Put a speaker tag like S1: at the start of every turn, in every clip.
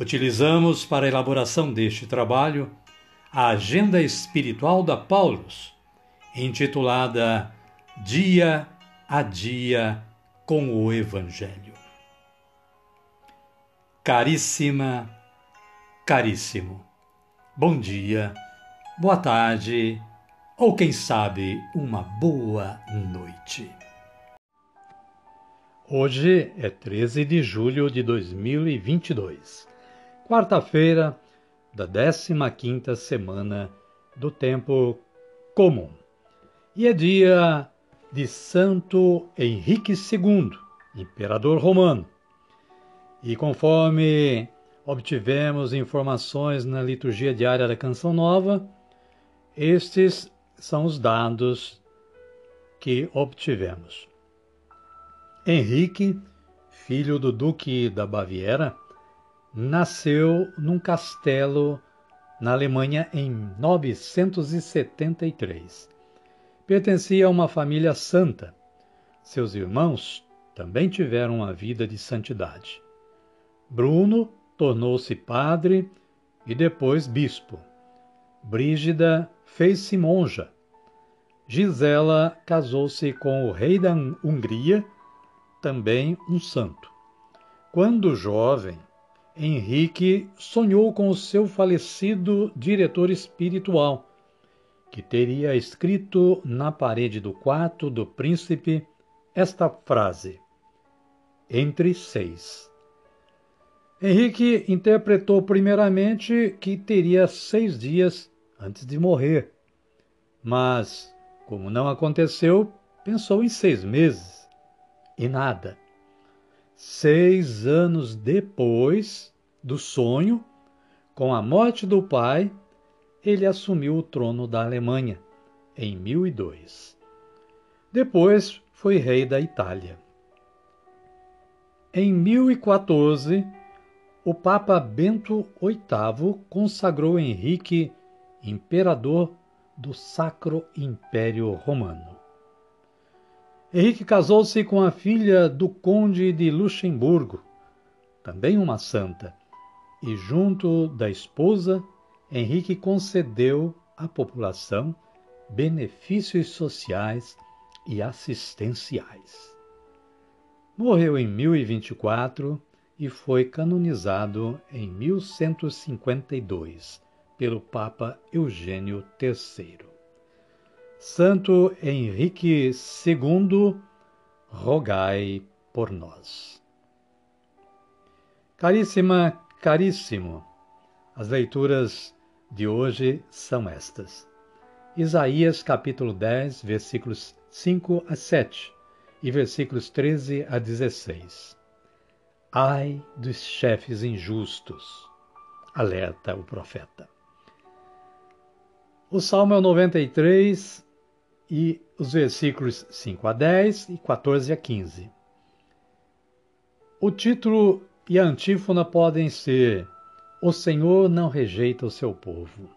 S1: Utilizamos para a elaboração deste trabalho a Agenda Espiritual da Paulus, intitulada Dia a Dia com o Evangelho. Caríssima, caríssimo, bom dia, boa tarde ou quem sabe uma boa noite. Hoje é 13 de julho de 2022, quarta-feira da 15ª semana do tempo comum. E é dia de Santo Henrique II, imperador romano. E conforme obtivemos informações na liturgia diária da Canção Nova, estes são os dados que obtivemos. Henrique, filho do Duque da Baviera, nasceu num castelo na Alemanha em 973. Pertencia a uma família santa. Seus irmãos também tiveram uma vida de santidade. Bruno tornou-se padre e depois bispo. Brígida fez-se monja. Gisela casou-se com o rei da Hungria também um santo. Quando jovem, Henrique sonhou com o seu falecido diretor espiritual, que teria escrito na parede do quarto do príncipe esta frase: Entre seis. Henrique interpretou primeiramente que teria seis dias antes de morrer, mas, como não aconteceu, pensou em seis meses e nada. Seis anos depois do sonho, com a morte do pai, ele assumiu o trono da Alemanha, em 1002. Depois foi rei da Itália. Em 1014, o Papa Bento VIII consagrou Henrique imperador do Sacro Império Romano. Henrique casou-se com a filha do conde de Luxemburgo, também uma santa, e junto da esposa, Henrique concedeu à população benefícios sociais e assistenciais. Morreu em 1024 e foi canonizado em 1152 pelo Papa Eugênio III. Santo Henrique II, rogai por nós. Caríssima, caríssimo, as leituras de hoje são estas. Isaías capítulo 10, versículos 5 a 7 e versículos 13 a 16. Ai dos chefes injustos, alerta o profeta. O Salmo é o 93, e os versículos 5 a 10 e 14 a 15. O título e a antífona podem ser O Senhor não rejeita o seu povo.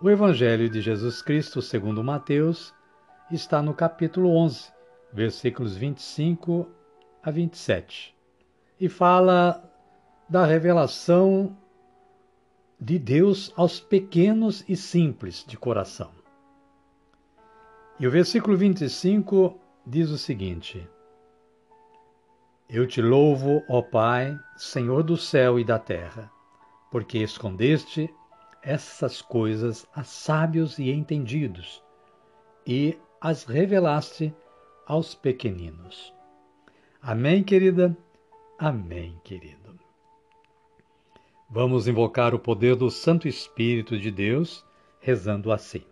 S1: O Evangelho de Jesus Cristo, segundo Mateus, está no capítulo 11, versículos 25 a 27, e fala da revelação de Deus aos pequenos e simples de coração. E o versículo 25 diz o seguinte: Eu te louvo, ó Pai, Senhor do céu e da terra, porque escondeste essas coisas a sábios e entendidos e as revelaste aos pequeninos. Amém, querida? Amém, querido. Vamos invocar o poder do Santo Espírito de Deus, rezando assim.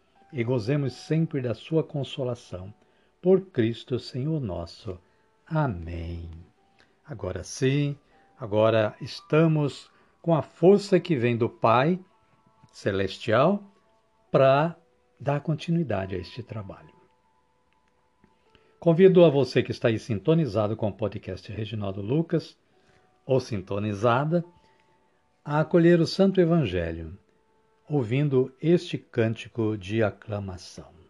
S1: e gozemos sempre da sua consolação. Por Cristo Senhor nosso. Amém. Agora sim, agora estamos com a força que vem do Pai Celestial para dar continuidade a este trabalho. Convido a você que está aí sintonizado com o podcast Reginaldo Lucas, ou sintonizada, a acolher o Santo Evangelho, ouvindo este cântico de aclamação.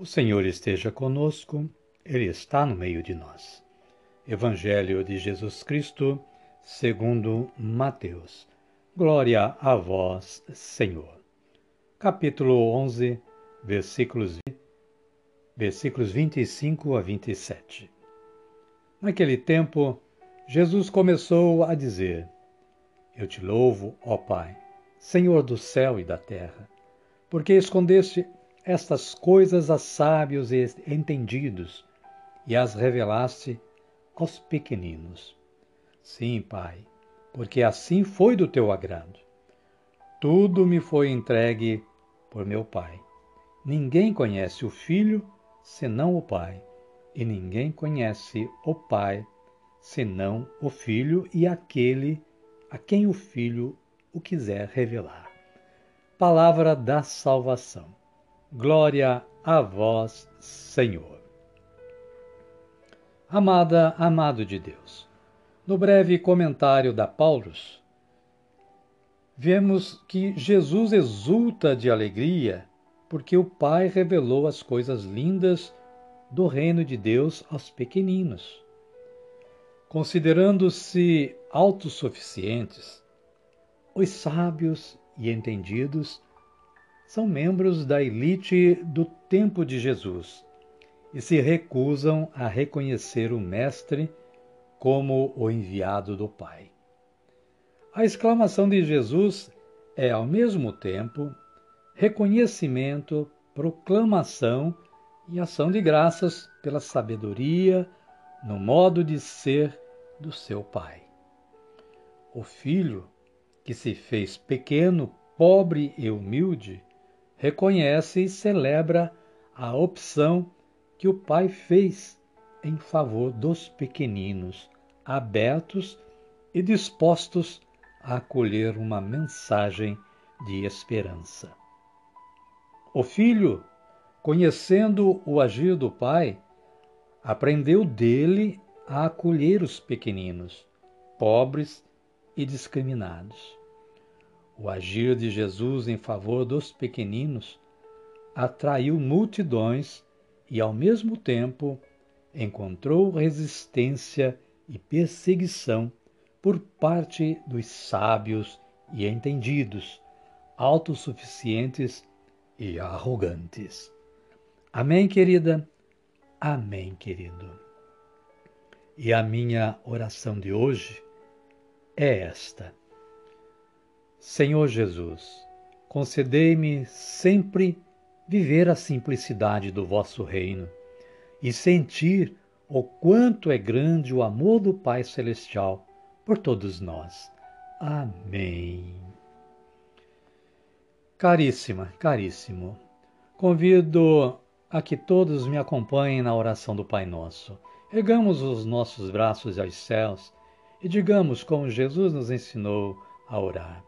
S1: O Senhor esteja conosco, Ele está no meio de nós. Evangelho de Jesus Cristo, segundo Mateus. Glória a vós, Senhor. Capítulo 11, versículos, versículos 25 a 27. Naquele tempo, Jesus começou a dizer: Eu te louvo, ó Pai, Senhor do céu e da terra, porque escondeste estas coisas a sábios e entendidos e as revelaste aos pequeninos. Sim, Pai, porque assim foi do teu agrado. Tudo me foi entregue por meu Pai. Ninguém conhece o Filho senão o Pai, e ninguém conhece o Pai senão o Filho e aquele a quem o Filho o quiser revelar. Palavra da salvação. Glória a vós, Senhor. Amada, amado de Deus, no breve comentário da Paulus, vemos que Jesus exulta de alegria porque o Pai revelou as coisas lindas do reino de Deus aos pequeninos. Considerando-se autossuficientes, os sábios e entendidos são membros da elite do tempo de Jesus e se recusam a reconhecer o Mestre como o enviado do Pai. A exclamação de Jesus é, ao mesmo tempo, reconhecimento, proclamação e ação de graças pela sabedoria no modo de ser do seu Pai. O Filho, que se fez pequeno, pobre e humilde, reconhece e celebra a opção que o Pai fez em favor dos pequeninos, abertos e dispostos a acolher uma mensagem de esperança. O filho, conhecendo o agir do Pai, aprendeu dele a acolher os pequeninos, pobres e discriminados. O agir de Jesus em favor dos pequeninos atraiu multidões e, ao mesmo tempo, encontrou resistência e perseguição por parte dos sábios e entendidos, autossuficientes e arrogantes. Amém, querida? Amém, querido. E a minha oração de hoje é esta. Senhor Jesus, concedei-me sempre viver a simplicidade do vosso reino e sentir o quanto é grande o amor do Pai Celestial por todos nós. Amém. Caríssima, caríssimo, convido a que todos me acompanhem na oração do Pai Nosso. Ergamos os nossos braços aos céus e digamos como Jesus nos ensinou a orar: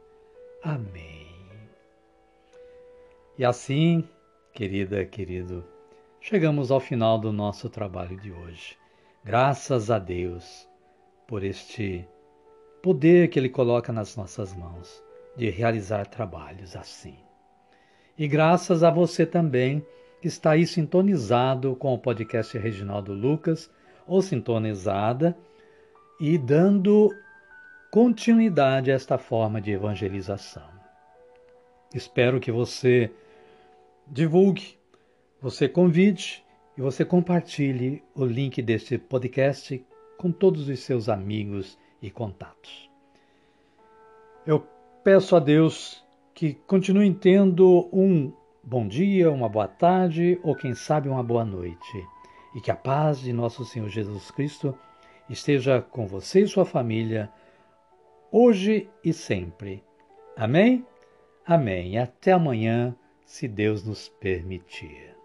S1: Amém. E assim, querida, querido, chegamos ao final do nosso trabalho de hoje. Graças a Deus por este poder que Ele coloca nas nossas mãos de realizar trabalhos assim. E graças a você também que está aí sintonizado com o podcast Reginaldo Lucas ou sintonizada e dando continuidade a esta forma de evangelização. Espero que você divulgue, você convide e você compartilhe o link deste podcast com todos os seus amigos e contatos. Eu peço a Deus que continue tendo um bom dia, uma boa tarde ou quem sabe uma boa noite e que a paz de nosso Senhor Jesus Cristo esteja com você e sua família, hoje e sempre. Amém? Amém. Até amanhã, se Deus nos permitir.